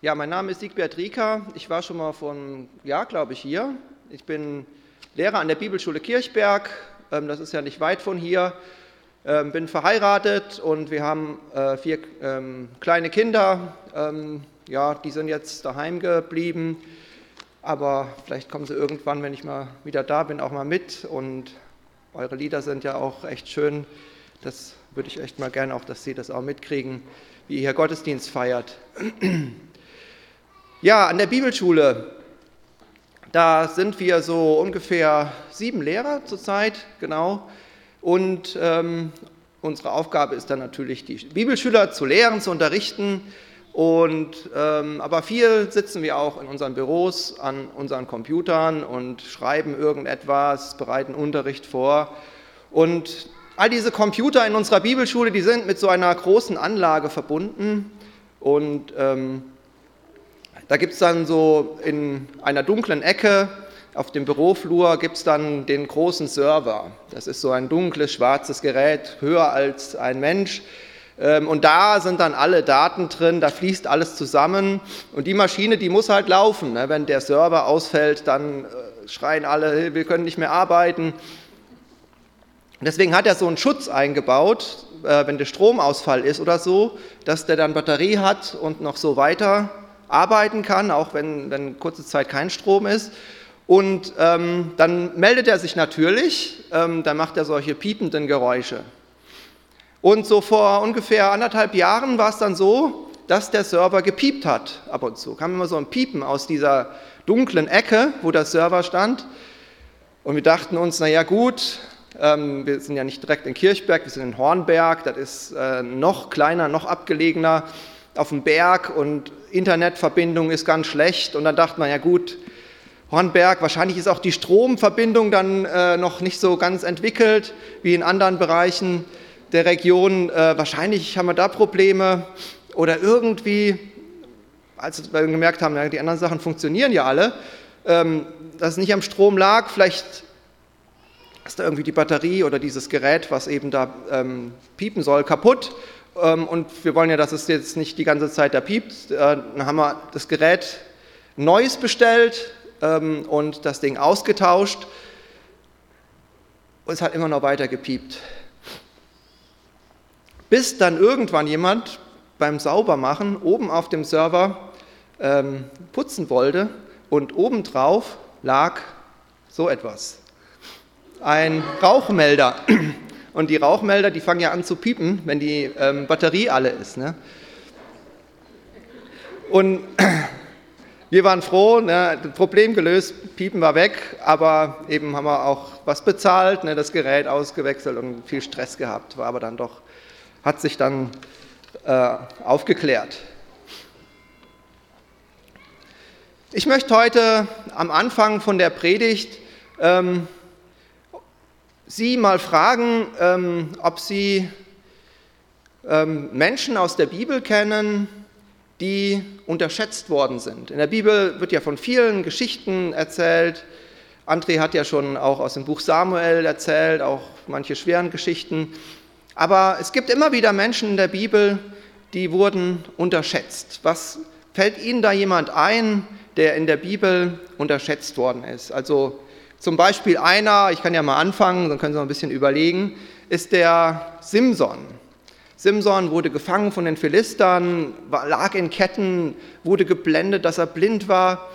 Ja, mein Name ist Siegbert Rieker. Ich war schon mal vor einem Jahr, glaube ich, hier. Ich bin Lehrer an der Bibelschule Kirchberg. Ähm, das ist ja nicht weit von hier. Ähm, bin verheiratet und wir haben äh, vier ähm, kleine Kinder. Ja, die sind jetzt daheim geblieben. Aber vielleicht kommen sie irgendwann, wenn ich mal wieder da bin, auch mal mit. Und eure Lieder sind ja auch echt schön. Das würde ich echt mal gerne auch, dass Sie das auch mitkriegen, wie ihr Gottesdienst feiert. Ja, an der Bibelschule, da sind wir so ungefähr sieben Lehrer zurzeit, genau. Und ähm, unsere Aufgabe ist dann natürlich, die Bibelschüler zu lehren, zu unterrichten. Und, ähm, aber viel sitzen wir auch in unseren Büros an unseren Computern und schreiben irgendetwas, bereiten Unterricht vor. Und all diese Computer in unserer Bibelschule, die sind mit so einer großen Anlage verbunden. Und ähm, da gibt es dann so in einer dunklen Ecke auf dem Büroflur gibt es dann den großen Server. Das ist so ein dunkles, schwarzes Gerät, höher als ein Mensch. Ähm, und da sind dann alle Daten drin, da fließt alles zusammen. Und die Maschine, die muss halt laufen. Ne? Wenn der Server ausfällt, dann äh, schreien alle, wir können nicht mehr arbeiten. Deswegen hat er so einen Schutz eingebaut, äh, wenn der Stromausfall ist oder so, dass der dann Batterie hat und noch so weiter arbeiten kann, auch wenn, wenn kurze Zeit kein Strom ist. Und ähm, dann meldet er sich natürlich, ähm, dann macht er solche piependen Geräusche. Und so vor ungefähr anderthalb Jahren war es dann so, dass der Server gepiept hat ab und zu. Kam immer so ein Piepen aus dieser dunklen Ecke, wo der Server stand. Und wir dachten uns, naja gut, wir sind ja nicht direkt in Kirchberg, wir sind in Hornberg, das ist äh, noch kleiner, noch abgelegener auf dem Berg und Internetverbindung ist ganz schlecht. Und dann dachte man, ja gut, Hornberg, wahrscheinlich ist auch die Stromverbindung dann äh, noch nicht so ganz entwickelt wie in anderen Bereichen der Region. Äh, wahrscheinlich haben wir da Probleme oder irgendwie, als wir gemerkt haben, ja, die anderen Sachen funktionieren ja alle, ähm, dass es nicht am Strom lag, vielleicht ist da irgendwie die Batterie oder dieses Gerät, was eben da ähm, piepen soll, kaputt. Ähm, und wir wollen ja, dass es jetzt nicht die ganze Zeit da piept. Äh, dann haben wir das Gerät Neues bestellt ähm, und das Ding ausgetauscht. Und es hat immer noch weiter gepiept. Bis dann irgendwann jemand beim Saubermachen oben auf dem Server ähm, putzen wollte und obendrauf lag so etwas. Ein Rauchmelder. Und die Rauchmelder, die fangen ja an zu piepen, wenn die ähm, Batterie alle ist. Ne? Und wir waren froh, ne, Problem gelöst, Piepen war weg, aber eben haben wir auch was bezahlt, ne, das Gerät ausgewechselt und viel Stress gehabt, war aber dann doch, hat sich dann äh, aufgeklärt. Ich möchte heute am Anfang von der Predigt ähm, Sie mal fragen, ähm, ob Sie ähm, Menschen aus der Bibel kennen, die unterschätzt worden sind. In der Bibel wird ja von vielen Geschichten erzählt. André hat ja schon auch aus dem Buch Samuel erzählt, auch manche schweren Geschichten. Aber es gibt immer wieder Menschen in der Bibel, die wurden unterschätzt. Was fällt Ihnen da jemand ein, der in der Bibel unterschätzt worden ist? Also zum Beispiel einer, ich kann ja mal anfangen, dann können Sie mal ein bisschen überlegen, ist der Simson. Simson wurde gefangen von den Philistern, lag in Ketten, wurde geblendet, dass er blind war.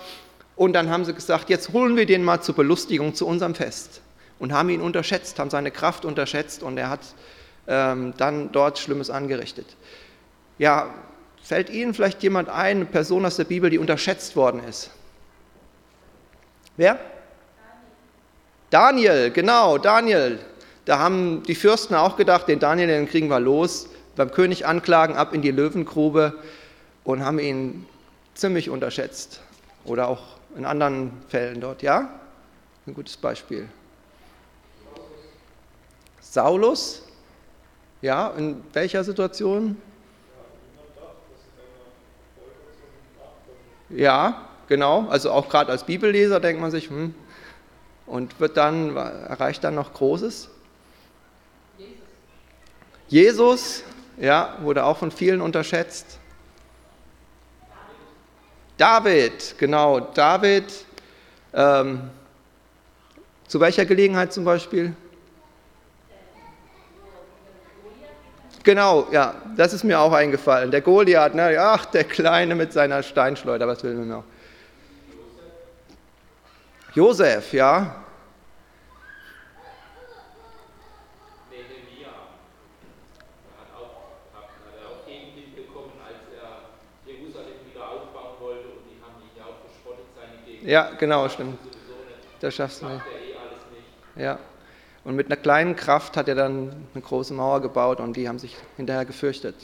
Und dann haben sie gesagt, jetzt holen wir den mal zur Belustigung zu unserem Fest. Und haben ihn unterschätzt, haben seine Kraft unterschätzt und er hat ähm, dann dort Schlimmes angerichtet. Ja, fällt Ihnen vielleicht jemand ein, eine Person aus der Bibel, die unterschätzt worden ist? Wer? Daniel, genau, Daniel. Da haben die Fürsten auch gedacht, den Daniel, den kriegen wir los, beim König anklagen, ab in die Löwengrube und haben ihn ziemlich unterschätzt. Oder auch in anderen Fällen dort, ja? Ein gutes Beispiel. Saulus, ja, in welcher Situation? Ja, genau, also auch gerade als Bibelleser denkt man sich, hm, und wird dann, erreicht dann noch Großes? Jesus, ja, wurde auch von vielen unterschätzt. David, genau, David. Ähm, zu welcher Gelegenheit zum Beispiel? Genau, ja, das ist mir auch eingefallen. Der Goliath, ne? ach, der Kleine mit seiner Steinschleuder, was will man noch? Josef, ja. Ja, genau, stimmt. Das schaffst du nicht. Ja. Und mit einer kleinen Kraft hat er dann eine große Mauer gebaut und die haben sich hinterher gefürchtet.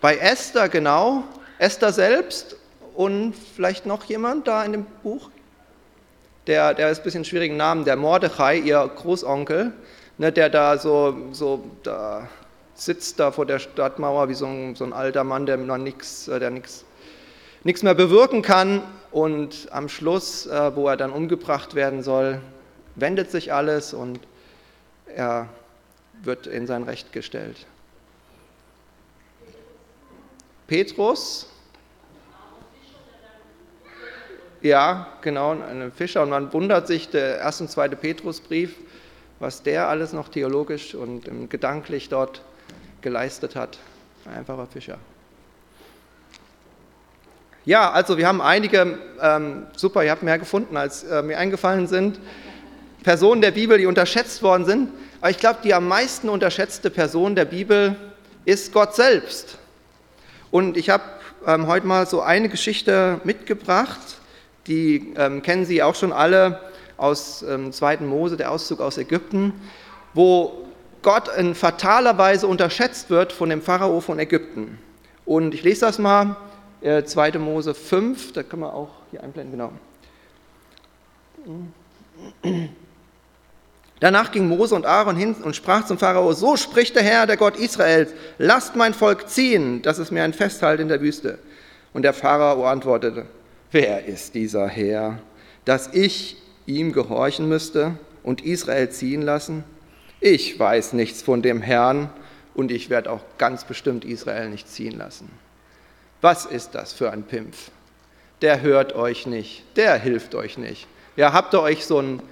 Bei Esther genau, Esther selbst und vielleicht noch jemand da in dem Buch? Der, der ist ein bisschen schwierigen Namen, der Mordechai, ihr Großonkel, ne, der da so, so da sitzt da vor der Stadtmauer wie so ein, so ein alter Mann, der nichts, äh, nichts nichts mehr bewirken kann und am Schluss, äh, wo er dann umgebracht werden soll, wendet sich alles und er wird in sein Recht gestellt. Petrus, ja, genau, ein Fischer und man wundert sich, der erste und zweite Petrusbrief, was der alles noch theologisch und gedanklich dort geleistet hat. Ein einfacher Fischer. Ja, also wir haben einige, ähm, super, ihr habt mehr gefunden, als äh, mir eingefallen sind, Personen der Bibel, die unterschätzt worden sind. Aber ich glaube, die am meisten unterschätzte Person der Bibel ist Gott selbst. Und ich habe ähm, heute mal so eine Geschichte mitgebracht, die ähm, kennen Sie auch schon alle aus ähm, 2. Mose, der Auszug aus Ägypten, wo Gott in fataler Weise unterschätzt wird von dem Pharao von Ägypten. Und ich lese das mal 2. Äh, Mose 5, da kann man auch hier einblenden, genau. Danach ging Mose und Aaron hin und sprach zum Pharao, so spricht der Herr, der Gott Israels, lasst mein Volk ziehen, dass es mir ein Festhalt in der Wüste. Und der Pharao antwortete, wer ist dieser Herr, dass ich ihm gehorchen müsste und Israel ziehen lassen? Ich weiß nichts von dem Herrn und ich werde auch ganz bestimmt Israel nicht ziehen lassen. Was ist das für ein Pimpf? Der hört euch nicht, der hilft euch nicht. Ja, habt ihr euch so einen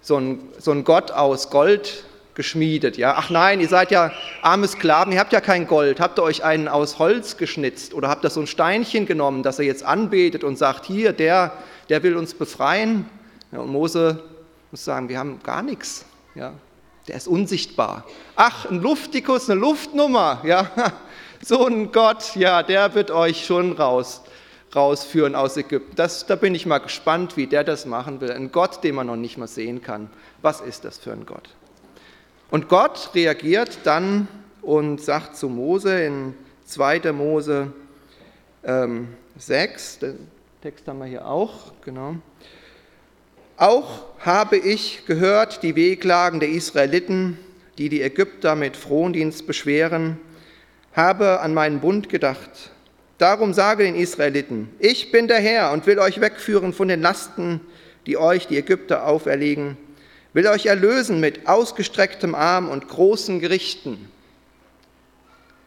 so so ein Gott aus Gold geschmiedet? Ja, ach nein, ihr seid ja arme Sklaven, ihr habt ja kein Gold. Habt ihr euch einen aus Holz geschnitzt oder habt ihr so ein Steinchen genommen, das er jetzt anbetet und sagt, hier, der, der will uns befreien? Ja, und Mose muss sagen, wir haben gar nichts. Ja, der ist unsichtbar. Ach, ein Luftikus, eine Luftnummer. Ja, so ein Gott, ja, der wird euch schon raus, rausführen aus Ägypten. Das, da bin ich mal gespannt, wie der das machen will. Ein Gott, den man noch nicht mal sehen kann. Was ist das für ein Gott? Und Gott reagiert dann und sagt zu Mose in 2. Mose ähm, 6, den Text haben wir hier auch, genau. Auch habe ich gehört die Wehklagen der Israeliten, die die Ägypter mit Frondienst beschweren habe an meinen Bund gedacht. Darum sage den Israeliten, ich bin der Herr und will euch wegführen von den Lasten, die euch die Ägypter auferlegen, will euch erlösen mit ausgestrecktem Arm und großen Gerichten.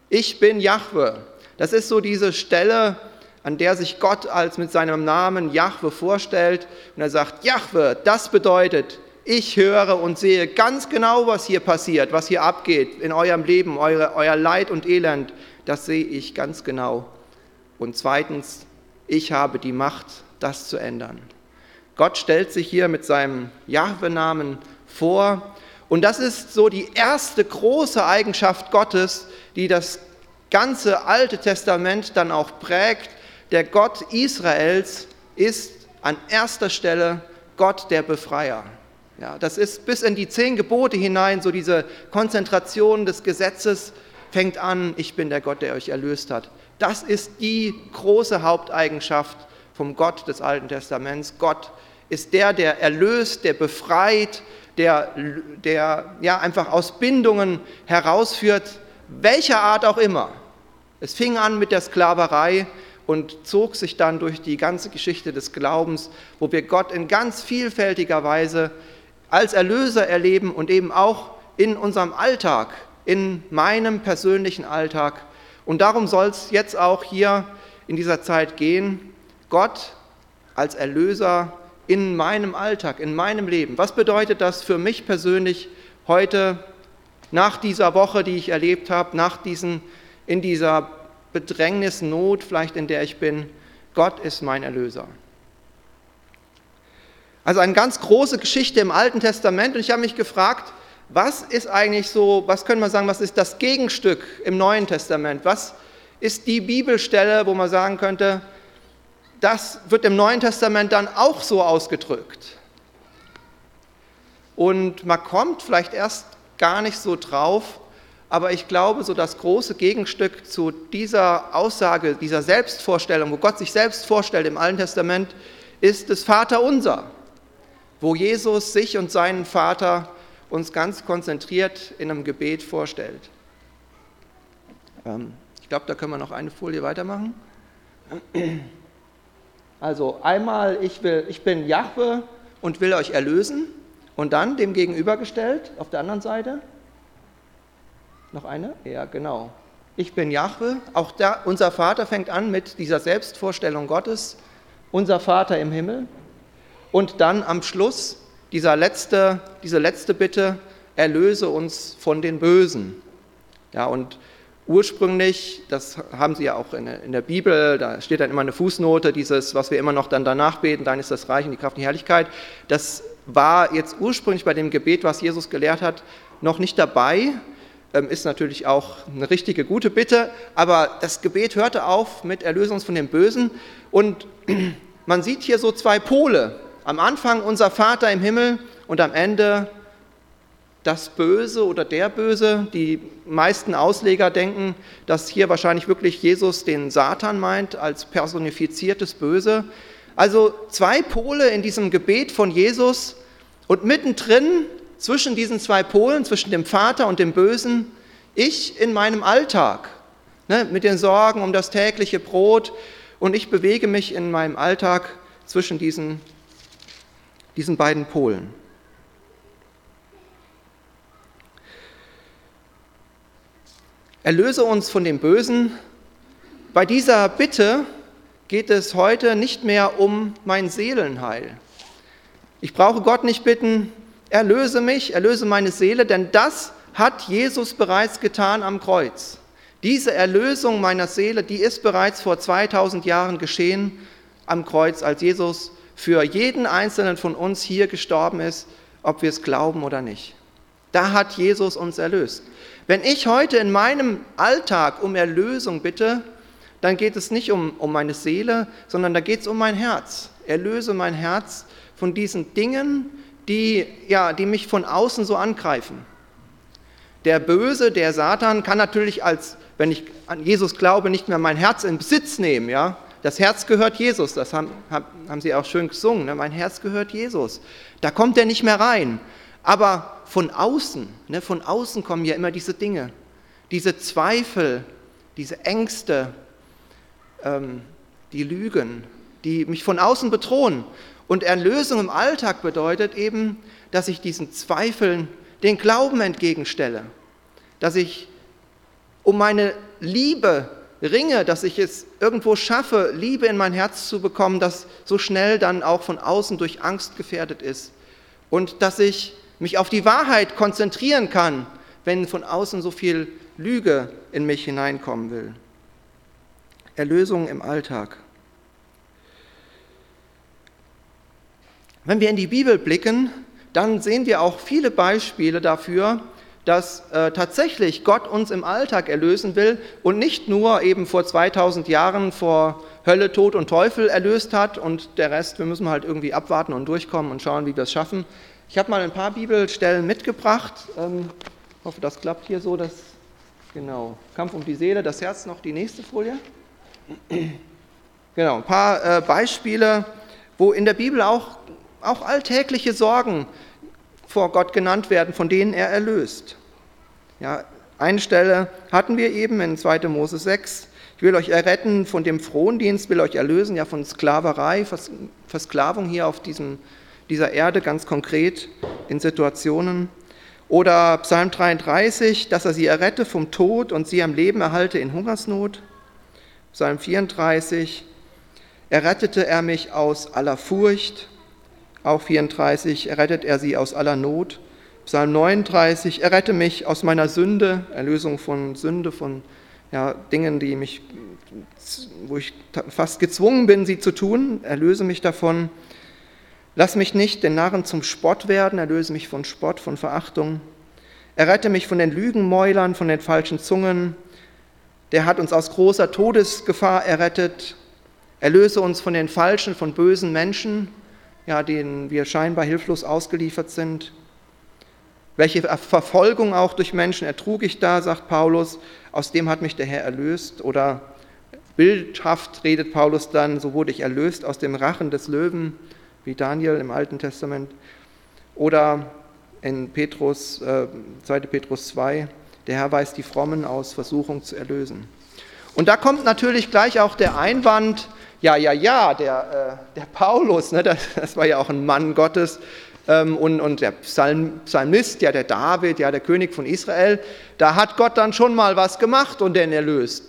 Ich bin Jahwe. Das ist so diese Stelle, an der sich Gott als mit seinem Namen Jahwe vorstellt und er sagt, Jahwe, das bedeutet, ich höre und sehe ganz genau, was hier passiert, was hier abgeht in eurem Leben, eure, euer Leid und Elend. Das sehe ich ganz genau. Und zweitens, ich habe die Macht, das zu ändern. Gott stellt sich hier mit seinem Jahwe-Namen vor. Und das ist so die erste große Eigenschaft Gottes, die das ganze Alte Testament dann auch prägt. Der Gott Israels ist an erster Stelle Gott der Befreier. Ja, das ist bis in die zehn Gebote hinein, so diese Konzentration des Gesetzes fängt an, ich bin der Gott, der euch erlöst hat. Das ist die große Haupteigenschaft vom Gott des Alten Testaments. Gott ist der, der erlöst, der befreit, der, der ja, einfach aus Bindungen herausführt, welcher Art auch immer. Es fing an mit der Sklaverei und zog sich dann durch die ganze Geschichte des Glaubens, wo wir Gott in ganz vielfältiger Weise als Erlöser erleben und eben auch in unserem Alltag, in meinem persönlichen Alltag. Und darum soll es jetzt auch hier in dieser Zeit gehen. Gott als Erlöser in meinem Alltag, in meinem Leben. Was bedeutet das für mich persönlich heute, nach dieser Woche, die ich erlebt habe, nach diesen, in dieser Bedrängnis, Not vielleicht, in der ich bin? Gott ist mein Erlöser. Also eine ganz große Geschichte im Alten Testament und ich habe mich gefragt, was ist eigentlich so, was können wir sagen, was ist das Gegenstück im Neuen Testament? Was ist die Bibelstelle, wo man sagen könnte, das wird im Neuen Testament dann auch so ausgedrückt? Und man kommt vielleicht erst gar nicht so drauf, aber ich glaube, so das große Gegenstück zu dieser Aussage, dieser Selbstvorstellung, wo Gott sich selbst vorstellt im Alten Testament, ist das Vaterunser, wo Jesus sich und seinen Vater uns ganz konzentriert in einem Gebet vorstellt. Ähm, ich glaube, da können wir noch eine Folie weitermachen. Also einmal, ich, will, ich bin Jahwe und will euch erlösen. Und dann dem gegenübergestellt, auf der anderen Seite. Noch eine? Ja, genau. Ich bin Jahwe. Auch da, unser Vater fängt an mit dieser Selbstvorstellung Gottes. Unser Vater im Himmel. Und dann am Schluss dieser letzte, diese letzte Bitte, erlöse uns von den Bösen. Ja, und ursprünglich, das haben Sie ja auch in der, in der, Bibel, da steht dann immer eine Fußnote, dieses, was wir immer noch dann danach beten, dein ist das Reich und die Kraft und die Herrlichkeit, das war jetzt ursprünglich bei dem Gebet, was Jesus gelehrt hat, noch nicht dabei, ähm, ist natürlich auch eine richtige, gute Bitte, aber das Gebet hörte auf mit Erlöse uns von dem Bösen. Und man sieht hier so zwei Pole, am Anfang unser Vater im Himmel und am Ende das Böse oder der Böse. Die meisten Ausleger denken, dass hier wahrscheinlich wirklich Jesus den Satan meint als personifiziertes Böse. Also zwei Pole in diesem Gebet von Jesus und mittendrin zwischen diesen zwei Polen, zwischen dem Vater und dem Bösen, ich in meinem Alltag ne, mit den Sorgen um das tägliche Brot und ich bewege mich in meinem Alltag zwischen diesen diesen beiden Polen. Erlöse uns von dem Bösen. Bei dieser Bitte geht es heute nicht mehr um mein Seelenheil. Ich brauche Gott nicht bitten, erlöse mich, erlöse meine Seele, denn das hat Jesus bereits getan am Kreuz. Diese Erlösung meiner Seele, die ist bereits vor 2000 Jahren geschehen am Kreuz, als Jesus für jeden einzelnen von uns hier gestorben ist, ob wir es glauben oder nicht. Da hat Jesus uns erlöst. Wenn ich heute in meinem Alltag um Erlösung bitte, dann geht es nicht um, um meine Seele, sondern da geht es um mein Herz. Erlöse mein Herz von diesen Dingen, die, ja, die mich von außen so angreifen. Der Böse, der Satan, kann natürlich als, wenn ich an Jesus glaube, nicht mehr mein Herz in Besitz nehmen, ja. Das Herz gehört Jesus, das haben, haben Sie auch schön gesungen. Ne? Mein Herz gehört Jesus. Da kommt er nicht mehr rein. Aber von außen, ne, von außen kommen ja immer diese Dinge, diese Zweifel, diese Ängste, ähm, die Lügen, die mich von außen bedrohen. Und Erlösung im Alltag bedeutet eben, dass ich diesen Zweifeln den Glauben entgegenstelle, dass ich um meine Liebe ringe, dass ich es irgendwo schaffe, Liebe in mein Herz zu bekommen, das so schnell dann auch von außen durch Angst gefährdet ist. Und dass ich mich auf die Wahrheit konzentrieren kann, wenn von außen so viel Lüge in mich hineinkommen will. Erlösung im Alltag. Wenn wir in die Bibel blicken, dann sehen wir auch viele Beispiele dafür, dass äh, tatsächlich Gott uns im Alltag erlösen will und nicht nur eben vor 2000 Jahren vor Hölle, Tod und Teufel erlöst hat und der Rest, wir müssen halt irgendwie abwarten und durchkommen und schauen, wie wir es schaffen. Ich habe mal ein paar Bibelstellen mitgebracht. Ähm, hoffe, das klappt hier so. Dass, genau, Kampf um die Seele, das Herz noch die nächste Folie. Genau, ein paar äh, Beispiele, wo in der Bibel auch, auch alltägliche Sorgen vor Gott genannt werden, von denen er erlöst. Ja, eine Stelle hatten wir eben in 2. Mose 6. Ich will euch erretten von dem Frondienst, will euch erlösen, ja von Sklaverei, Versklavung hier auf diesem, dieser Erde ganz konkret in Situationen. Oder Psalm 33, dass er sie errette vom Tod und sie am Leben erhalte in Hungersnot. Psalm 34, errettete er mich aus aller Furcht. Auch 34, errettet er sie aus aller Not. Psalm 39, errette mich aus meiner Sünde, Erlösung von Sünde, von ja, Dingen, die mich, wo ich fast gezwungen bin, sie zu tun, erlöse mich davon. Lass mich nicht den Narren zum Spott werden, erlöse mich von Spott, von Verachtung. Errette mich von den Lügenmäulern, von den falschen Zungen. Der hat uns aus großer Todesgefahr errettet. Erlöse uns von den falschen, von bösen Menschen, ja, denen wir scheinbar hilflos ausgeliefert sind. Welche Verfolgung auch durch Menschen ertrug ich da, sagt Paulus, aus dem hat mich der Herr erlöst. Oder bildhaft redet Paulus dann, so wurde ich erlöst aus dem Rachen des Löwen wie Daniel im Alten Testament. Oder in Petrus, äh, 2. Petrus 2, der Herr weiß die Frommen aus Versuchung zu erlösen. Und da kommt natürlich gleich auch der Einwand, ja, ja, ja, der, äh, der Paulus, ne, das, das, war ja auch ein Mann Gottes, ähm, und, und der Psalm, Psalmist, ja, der David, ja, der König von Israel, da hat Gott dann schon mal was gemacht und den erlöst.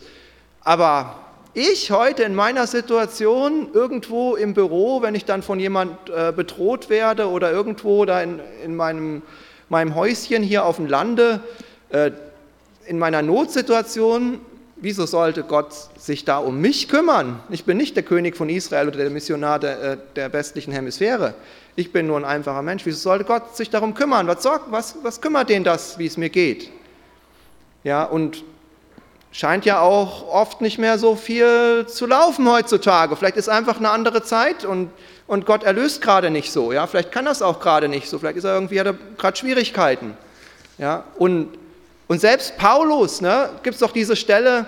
Aber ich heute in meiner Situation irgendwo im Büro, wenn ich dann von jemand äh, bedroht werde oder irgendwo da in, in meinem, meinem Häuschen hier auf dem Lande, äh, in meiner Notsituation, wieso sollte Gott sich da um mich kümmern? Ich bin nicht der König von Israel oder der Missionar der, äh, der westlichen Hemisphäre. Ich bin nur ein einfacher Mensch. Wieso sollte Gott sich darum kümmern? Was, was, was kümmert den das, wie es mir geht? Ja, und scheint ja auch oft nicht mehr so viel zu laufen heutzutage. Vielleicht ist einfach eine andere Zeit und, und Gott erlöst gerade nicht so. Ja? Vielleicht kann das auch gerade nicht so. Vielleicht ist er irgendwie, hat er gerade Schwierigkeiten. Ja? Und, und selbst Paulus, ne, gibt es doch diese Stelle,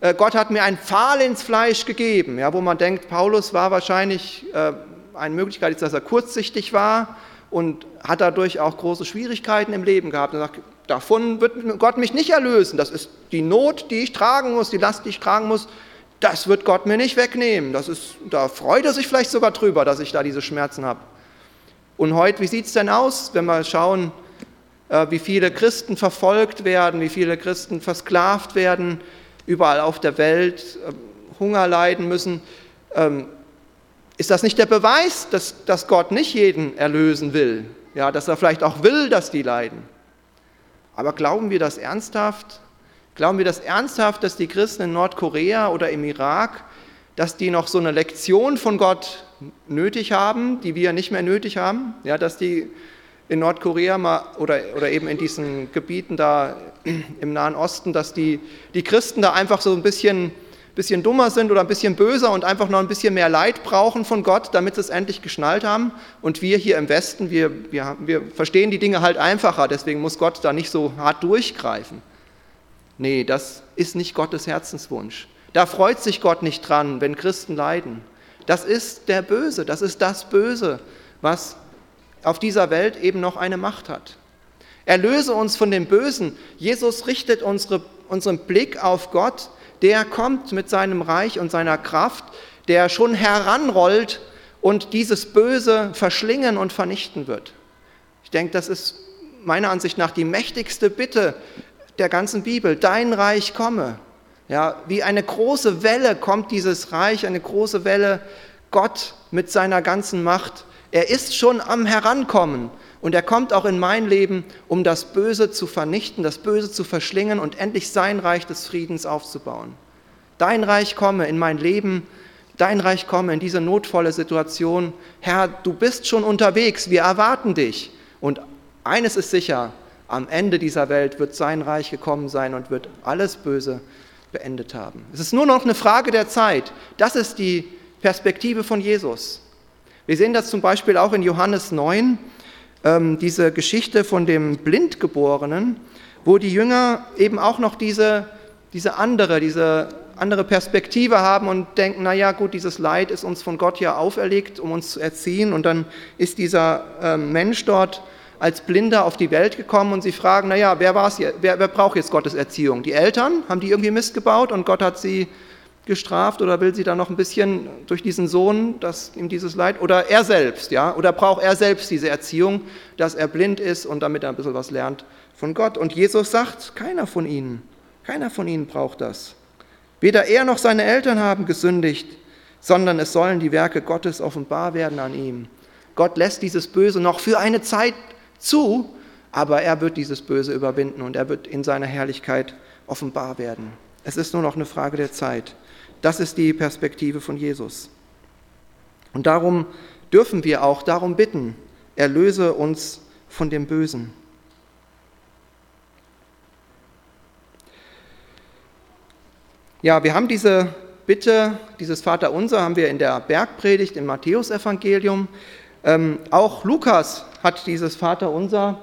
äh, Gott hat mir ein Pfahl ins Fleisch gegeben, ja, wo man denkt, Paulus war wahrscheinlich, äh, eine Möglichkeit dass er kurzsichtig war und hat dadurch auch große Schwierigkeiten im Leben gehabt. Er sagt, davon wird Gott mich nicht erlösen. Das ist die Not, die ich tragen muss, die Last, die ich tragen muss. Das wird Gott mir nicht wegnehmen. Das ist, da freut er sich vielleicht sogar drüber, dass ich da diese Schmerzen habe. Und heute, wie sieht es denn aus, wenn wir schauen, äh, wie viele Christen verfolgt werden, wie viele Christen versklavt werden, überall auf der Welt äh, Hunger leiden müssen? Ähm, ist das nicht der Beweis, dass, dass Gott nicht jeden erlösen will? Ja, dass er vielleicht auch will, dass die leiden. Aber glauben wir das ernsthaft? Glauben wir das ernsthaft, dass die Christen in Nordkorea oder im Irak, dass die noch so eine Lektion von Gott nötig haben, die wir nicht mehr nötig haben? Ja, dass die in Nordkorea mal, oder, oder eben in diesen Gebieten da im Nahen Osten, dass die, die Christen da einfach so ein bisschen bisschen dummer sind oder ein bisschen böser und einfach noch ein bisschen mehr Leid brauchen von Gott, damit sie es endlich geschnallt haben. Und wir hier im Westen, wir, wir, wir verstehen die Dinge halt einfacher, deswegen muss Gott da nicht so hart durchgreifen. Nee, das ist nicht Gottes Herzenswunsch. Da freut sich Gott nicht dran, wenn Christen leiden. Das ist der Böse, das ist das Böse, was auf dieser Welt eben noch eine Macht hat. Erlöse uns von dem Bösen. Jesus richtet unsere, unseren Blick auf Gott der kommt mit seinem Reich und seiner Kraft, der schon heranrollt und dieses Böse verschlingen und vernichten wird. Ich denke, das ist meiner Ansicht nach die mächtigste Bitte der ganzen Bibel. Dein Reich komme. Ja, wie eine große Welle kommt dieses Reich, eine große Welle, Gott mit seiner ganzen Macht. Er ist schon am Herankommen. Und er kommt auch in mein Leben, um das Böse zu vernichten, das Böse zu verschlingen und endlich sein Reich des Friedens aufzubauen. Dein Reich komme in mein Leben, dein Reich komme in diese notvolle Situation. Herr, du bist schon unterwegs, wir erwarten dich. Und eines ist sicher, am Ende dieser Welt wird sein Reich gekommen sein und wird alles Böse beendet haben. Es ist nur noch eine Frage der Zeit. Das ist die Perspektive von Jesus. Wir sehen das zum Beispiel auch in Johannes 9 ähm, diese Geschichte von dem Blindgeborenen, wo die Jünger eben auch noch diese, diese andere, diese andere Perspektive haben und denken, naja gut, dieses Leid ist uns von Gott ja auferlegt, um uns zu erziehen. Und dann ist dieser äh, Mensch dort als Blinder auf die Welt gekommen und sie fragen, naja, wer, war's, wer, wer braucht jetzt Gottes Erziehung? Die Eltern, haben die irgendwie Mist gebaut und Gott hat sie gestraft oder will sie da noch ein bisschen durch diesen Sohn, dass ihm dieses Leid, oder er selbst, ja, oder braucht er selbst diese Erziehung, dass er blind ist und damit er ein bisschen was lernt von Gott. Und Jesus sagt, keiner von ihnen, keiner von ihnen braucht das. Weder er noch seine Eltern haben gesündigt, sondern es sollen die Werke Gottes offenbar werden an ihm. Gott lässt dieses Böse noch für eine Zeit zu, aber er wird dieses Böse überwinden und er wird in seiner Herrlichkeit offenbar werden. Es ist nur noch eine Frage der Zeit. Das ist die Perspektive von Jesus. Und darum dürfen wir auch darum bitten, erlöse uns von dem Bösen. Ja, wir haben diese Bitte, dieses Vaterunser haben wir in der Bergpredigt im Matthäusevangelium. Ähm, auch Lukas hat dieses Vaterunser,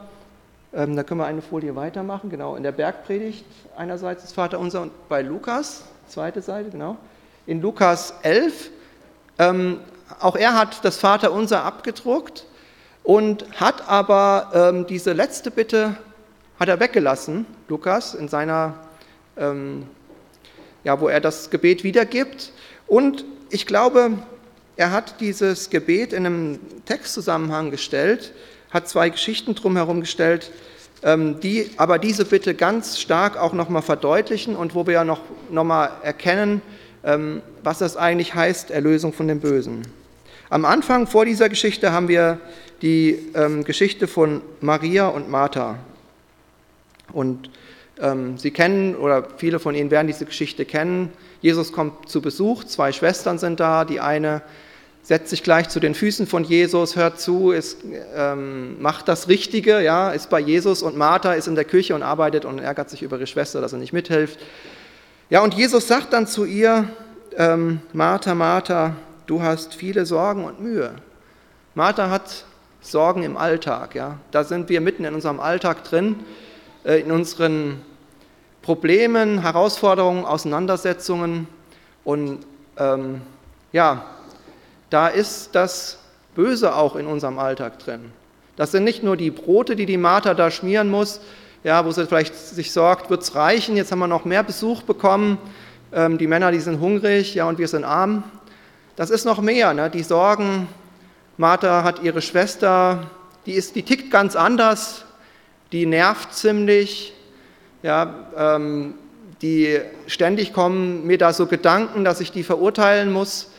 ähm, da können wir eine Folie weitermachen, genau, in der Bergpredigt einerseits das Vaterunser und bei Lukas, zweite Seite, genau, in Lukas 11, ähm, auch er hat das Vaterunser abgedruckt und hat aber ähm, diese letzte Bitte, hat er weggelassen, Lukas, in seiner, ähm, ja, wo er das Gebet wiedergibt. Und ich glaube, er hat dieses Gebet in einem Textzusammenhang gestellt, hat zwei Geschichten drumherum gestellt, die aber diese Bitte ganz stark auch nochmal verdeutlichen und wo wir ja noch, noch erkennen, ähm, was das eigentlich heißt, Erlösung von dem Bösen. Am Anfang vor dieser Geschichte haben wir die ähm, Geschichte von Maria und Martha. Und Sie kennen, oder viele von Ihnen werden diese Geschichte kennen, Jesus kommt zu Besuch, zwei Schwestern sind da, die eine setzt sich gleich zu den Füßen von Jesus, hört zu, ist, ähm, macht das Richtige, ja, ist bei Jesus und Martha ist in der Küche und arbeitet und ärgert sich über ihre Schwester, dass er nicht mithilft. Ja, und Jesus sagt dann zu ihr, ähm, Martha, Martha, du hast viele Sorgen und Mühe. Martha hat Sorgen im Alltag, ja, da sind wir mitten in unserem Alltag drin, äh, in unseren Problemen, Herausforderungen, Auseinandersetzungen und ähm, ja, da ist das Böse auch in unserem Alltag drin. Das sind nicht nur die Brote, die die Martha da schmieren muss, ja, wo sie vielleicht sich sorgt, wird es reichen, jetzt haben wir noch mehr Besuch bekommen, ähm, die Männer, die sind hungrig, ja, und wir sind arm. Das ist noch mehr, ne? die Sorgen, Martha hat ihre Schwester, die, ist, die tickt ganz anders, die nervt ziemlich, ja, ähm, die ständig kommen mir da so Gedanken, dass ich die verurteilen muss.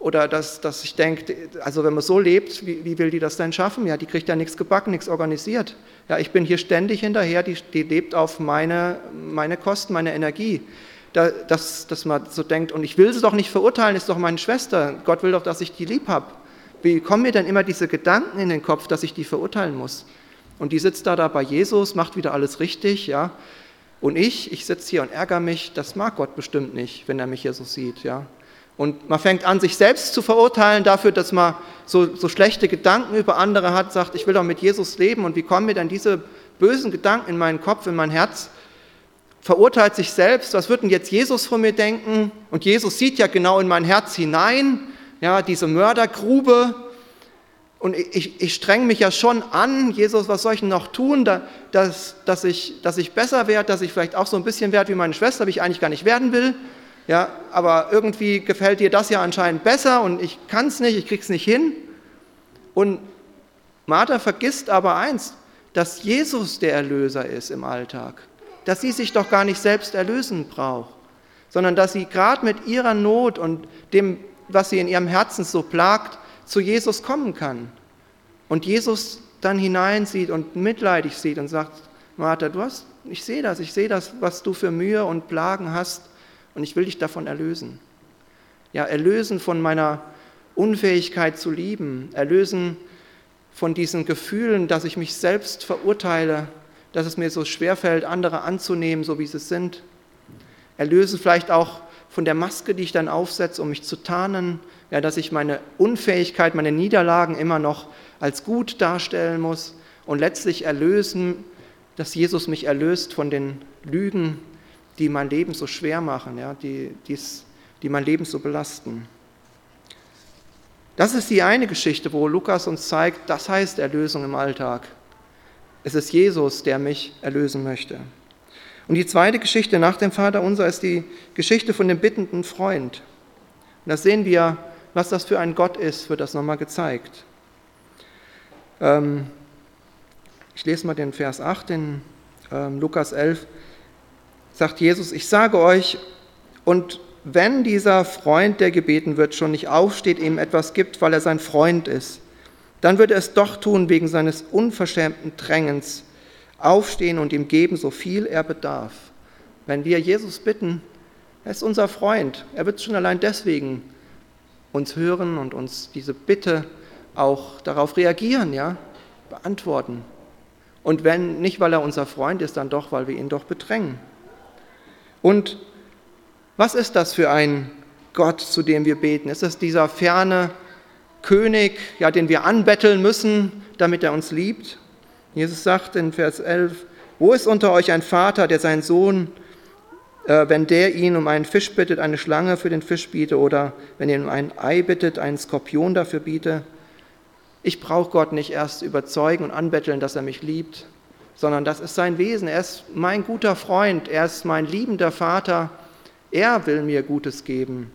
Oder dass, dass ich denke, also wenn man so lebt, wie, wie, will die das denn schaffen? Ja, die kriegt ja nichts gebacken, nichts organisiert. Ja, ich bin hier ständig hinterher, die, die lebt auf meine, meine Kosten, meine Energie. Da, dass, dass man so denkt, und ich will sie doch nicht verurteilen, ist doch meine Schwester. Gott will doch, dass ich die lieb habe. Wie kommen mir denn immer diese Gedanken in den Kopf, dass ich die verurteilen muss? Und die sitzt da, da bei Jesus, macht wieder alles richtig, ja. Und ich, ich sitze hier und ärgere mich, das mag Gott bestimmt nicht, wenn er mich hier so sieht, ja. Und man fängt an, sich selbst zu verurteilen dafür, dass man so, so schlechte Gedanken über andere hat, sagt, ich will doch mit Jesus leben und wie kommen mir dann diese bösen Gedanken in meinen Kopf, in mein Herz? Verurteilt sich selbst, was wird denn jetzt Jesus von mir denken? Und Jesus sieht ja genau in mein Herz hinein, ja, diese Mördergrube. Und ich, ich streng mich ja schon an, Jesus, was soll ich denn noch tun, dass, dass, ich, dass ich besser werde, dass ich vielleicht auch so ein bisschen werde wie meine Schwester, wie ich eigentlich gar nicht werden will. Ja, aber irgendwie gefällt dir das ja anscheinend besser und ich kann es nicht, ich krieg's nicht hin. Und Martha vergisst aber eins, dass Jesus der Erlöser ist im Alltag, dass sie sich doch gar nicht selbst erlösen braucht, sondern dass sie gerade mit ihrer Not und dem, was sie in ihrem Herzen so plagt, zu Jesus kommen kann. Und Jesus dann hineinsieht und mitleidig sieht und sagt, Martha, du hast, ich sehe das, ich sehe das, was du für Mühe und Plagen hast und ich will dich davon erlösen. Ja, erlösen von meiner Unfähigkeit zu lieben, erlösen von diesen Gefühlen, dass ich mich selbst verurteile, dass es mir so schwerfällt, andere anzunehmen, so wie sie sind. Erlösen vielleicht auch von der Maske, die ich dann aufsetze, um mich zu tarnen, ja, dass ich meine Unfähigkeit, meine Niederlagen immer noch als gut darstellen muss und letztlich erlösen, dass Jesus mich erlöst von den Lügen, die mein Leben so schwer machen, ja, die, dies, die mein Leben so belasten. Das ist die eine Geschichte, wo Lukas uns zeigt, das heißt Erlösung im Alltag. Es ist Jesus, der mich erlösen möchte. Und die zweite Geschichte nach dem Vater unser ist die Geschichte von dem bittenden Freund. Und da sehen wir, was das für ein Gott ist, wird das nochmal gezeigt. Ähm, ich lese mal den Vers 8 in ähm, Lukas 11. Sagt Jesus, ich sage euch, und wenn dieser Freund, der gebeten wird, schon nicht aufsteht, ihm etwas gibt, weil er sein Freund ist, dann wird er es doch tun wegen seines unverschämten Drängens, aufstehen und ihm geben, so viel er bedarf. Wenn wir Jesus bitten, er ist unser Freund, er wird schon allein deswegen uns hören und uns diese Bitte auch darauf reagieren, ja, beantworten. Und wenn nicht, weil er unser Freund ist, dann doch, weil wir ihn doch bedrängen. Und was ist das für ein Gott, zu dem wir beten? Ist es dieser ferne König, ja, den wir anbetteln müssen, damit er uns liebt? Jesus sagt in Vers 11, wo ist unter euch ein Vater, der seinen Sohn, äh, wenn der ihn um einen Fisch bittet, eine Schlange für den Fisch biete oder wenn er ihn um ein Ei bittet, einen Skorpion dafür biete? Ich brauche Gott nicht erst überzeugen und anbetteln, dass er mich liebt, sondern das ist sein Wesen. Er ist mein guter Freund, er ist mein liebender Vater. Er will mir Gutes geben.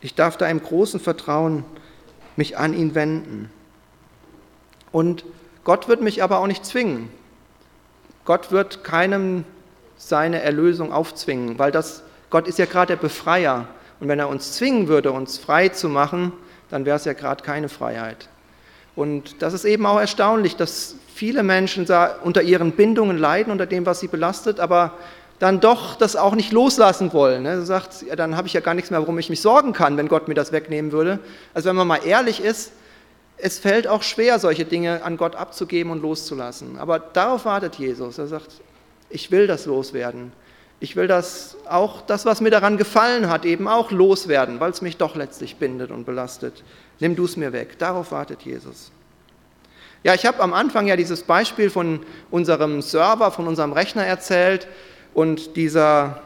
Ich darf da im großen Vertrauen mich an ihn wenden. Und Gott wird mich aber auch nicht zwingen. Gott wird keinem seine Erlösung aufzwingen, weil das, Gott ist ja gerade der Befreier. Und wenn er uns zwingen würde, uns frei zu machen, dann wäre es ja gerade keine Freiheit. Und das ist eben auch erstaunlich, dass viele Menschen unter ihren Bindungen leiden, unter dem, was sie belastet, aber dann doch das auch nicht loslassen wollen. Er sagt, ja, dann habe ich ja gar nichts mehr, worum ich mich sorgen kann, wenn Gott mir das wegnehmen würde. Also wenn man mal ehrlich ist, es fällt auch schwer, solche Dinge an Gott abzugeben und loszulassen. Aber darauf wartet Jesus. Er sagt, ich will das loswerden. Ich will das auch, das, was mir daran gefallen hat, eben auch loswerden, weil es mich doch letztlich bindet und belastet. Nimm du es mir weg. Darauf wartet Jesus. Ja, ich habe am Anfang ja dieses Beispiel von unserem Server, von unserem Rechner erzählt und dieser,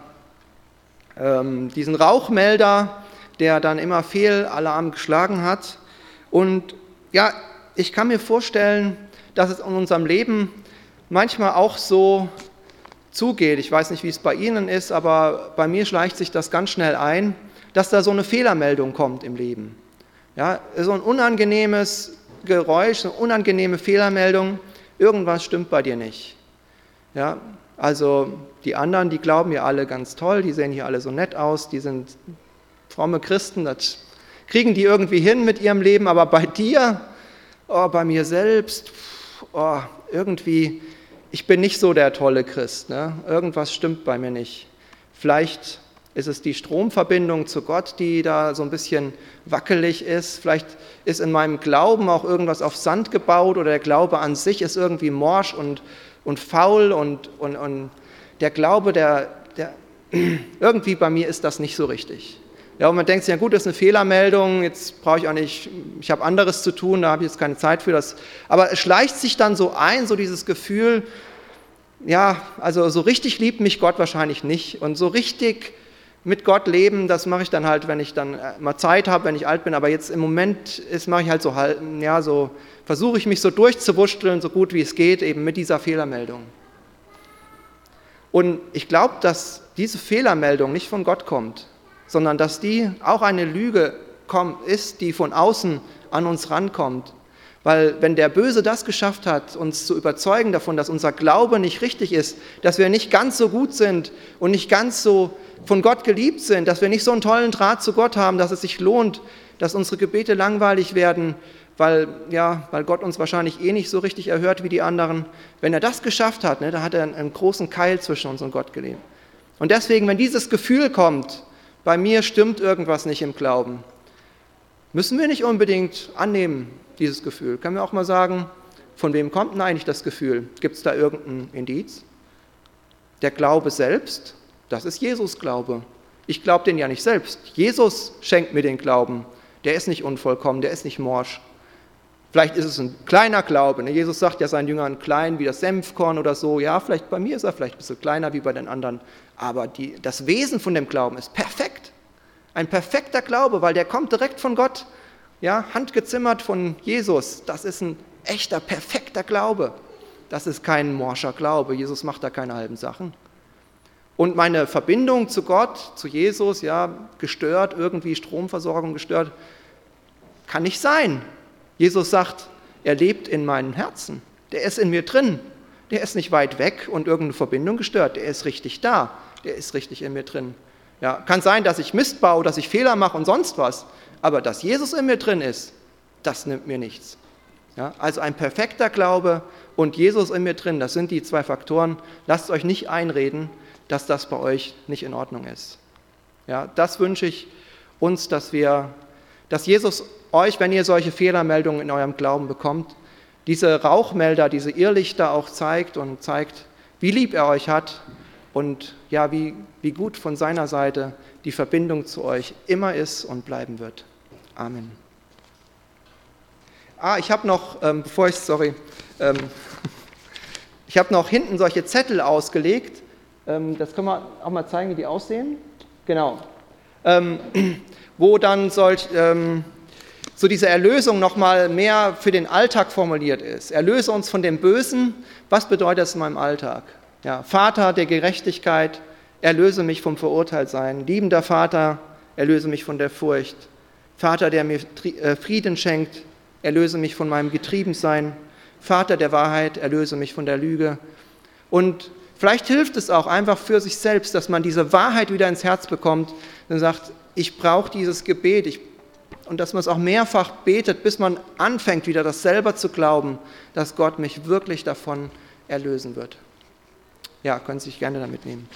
ähm, diesen Rauchmelder, der dann immer Fehlalarm geschlagen hat. Und ja, ich kann mir vorstellen, dass es in unserem Leben manchmal auch so zugeht. Ich weiß nicht, wie es bei Ihnen ist, aber bei mir schleicht sich das ganz schnell ein, dass da so eine Fehlermeldung kommt im Leben. Ja, so ein unangenehmes Geräusch, eine unangenehme Fehlermeldung, irgendwas stimmt bei dir nicht. Ja, also die anderen, die glauben ja alle ganz toll, die sehen hier alle so nett aus, die sind fromme Christen, das kriegen die irgendwie hin mit ihrem Leben, aber bei dir, oh, bei mir selbst, oh, irgendwie, ich bin nicht so der tolle Christ, ne? irgendwas stimmt bei mir nicht. Vielleicht ist es die Stromverbindung zu Gott, die da so ein bisschen wackelig ist. Vielleicht ist in meinem Glauben auch irgendwas auf Sand gebaut oder der Glaube an sich ist irgendwie morsch und, und faul und, und, und der Glaube, der, der, irgendwie bei mir ist das nicht so richtig. Ja, und man denkt sich, ja gut, das ist eine Fehlermeldung, jetzt brauche ich auch nicht, ich habe anderes zu tun, da habe ich jetzt keine Zeit für das. Aber es schleicht sich dann so ein, so dieses Gefühl, ja, also so richtig liebt mich Gott wahrscheinlich nicht. Und so richtig mit Gott leben, das mache ich dann halt, wenn ich dann äh, mal Zeit habe, wenn ich alt bin. Aber jetzt im Moment ist, mache ich halt so, ja, so versuche ich mich so durchzuwursteln, so gut wie es geht, eben mit dieser Fehlermeldung. Und ich glaube, dass diese Fehlermeldung nicht von Gott kommt, sondern dass die auch eine Lüge ist, die von außen an uns rankommt. Weil wenn der Böse das geschafft hat, uns zu überzeugen davon, dass unser Glaube nicht richtig ist, dass wir nicht ganz so gut sind und nicht ganz so von Gott geliebt sind, dass wir nicht so einen tollen Draht zu Gott haben, dass es sich lohnt, dass unsere Gebete langweilig werden, weil, ja, weil Gott uns wahrscheinlich eh nicht so richtig erhört wie die anderen. Wenn er das geschafft hat, ne, da hat er einen, einen großen Keil zwischen uns und Gott gelebt. Und deswegen, wenn dieses Gefühl kommt, bei mir stimmt irgendwas nicht im Glauben. Müssen wir nicht unbedingt annehmen, dieses Gefühl. Können wir auch mal sagen, von wem kommt denn eigentlich das Gefühl? Gibt es da irgendein Indiz? Der Glaube selbst, das ist Jesus Glaube. Ich glaube den ja nicht selbst. Jesus schenkt mir den Glauben. Der ist nicht unvollkommen, der ist nicht morsch. Vielleicht ist es ein kleiner Glaube. Ne? Jesus sagt ja seinen Jüngern klein wie das Senfkorn oder so. Ja, vielleicht bei mir ist er vielleicht ein bisschen kleiner wie bei den anderen. Aber die, das Wesen von dem Glauben ist perfekt. Ein perfekter Glaube, weil der kommt direkt von Gott. Ja, handgezimmert von Jesus. Das ist ein echter, perfekter Glaube. Das ist kein morscher Glaube. Jesus macht da keine halben Sachen. und meine Verbindung zu Gott, zu Jesus, ja, gestört, irgendwie Stromversorgung gestört, kann nicht sein. Jesus sagt, er lebt in meinem Herzen. Der ist in mir drin. Der ist nicht weit weg und irgendeine Verbindung gestört. Der ist richtig da. Der ist richtig in mir drin. Ja, kann sein, dass ich Mist baue, dass ich Fehler mache und sonst was. Aber dass Jesus in mir drin ist, das nimmt mir nichts. Ja, also ein perfekter Glaube und Jesus in mir drin, das sind die zwei Faktoren. Lasst euch nicht einreden, dass das bei euch nicht in Ordnung ist. Ja, das wünsche ich uns, dass wir, dass Jesus euch, wenn ihr solche Fehlermeldungen in eurem Glauben bekommt, diese Rauchmelder, diese Irrlichter auch zeigt und zeigt, wie lieb er euch hat und ja, wie, wie gut von seiner Seite die Verbindung zu euch immer ist und bleiben wird. Amen. Ah, ich habe noch, ähm, bevor ich, sorry, ähm, ich habe noch hinten solche Zettel ausgelegt. Ähm, das können wir auch mal zeigen, wie die aussehen. Genau. Ähm, wo dann solch, ähm, so diese Erlösung nochmal mehr für den Alltag formuliert ist. Erlöse uns von dem Bösen. Was bedeutet das in meinem Alltag? Ja, Vater der Gerechtigkeit, erlöse mich vom Verurteiltsein. Liebender Vater, erlöse mich von der Furcht. Vater, der mir äh, Frieden schenkt, erlöse mich von meinem Getriebensein. Vater der Wahrheit, erlöse mich von der Lüge. Und vielleicht hilft es auch einfach für sich selbst, dass man diese Wahrheit wieder ins Herz bekommt und sagt, ich brauche dieses Gebet, ich und dass man es auch mehrfach betet, bis man anfängt, wieder das selber zu glauben, dass Gott mich wirklich davon erlösen wird. Ja, können Sie sich gerne damit nehmen.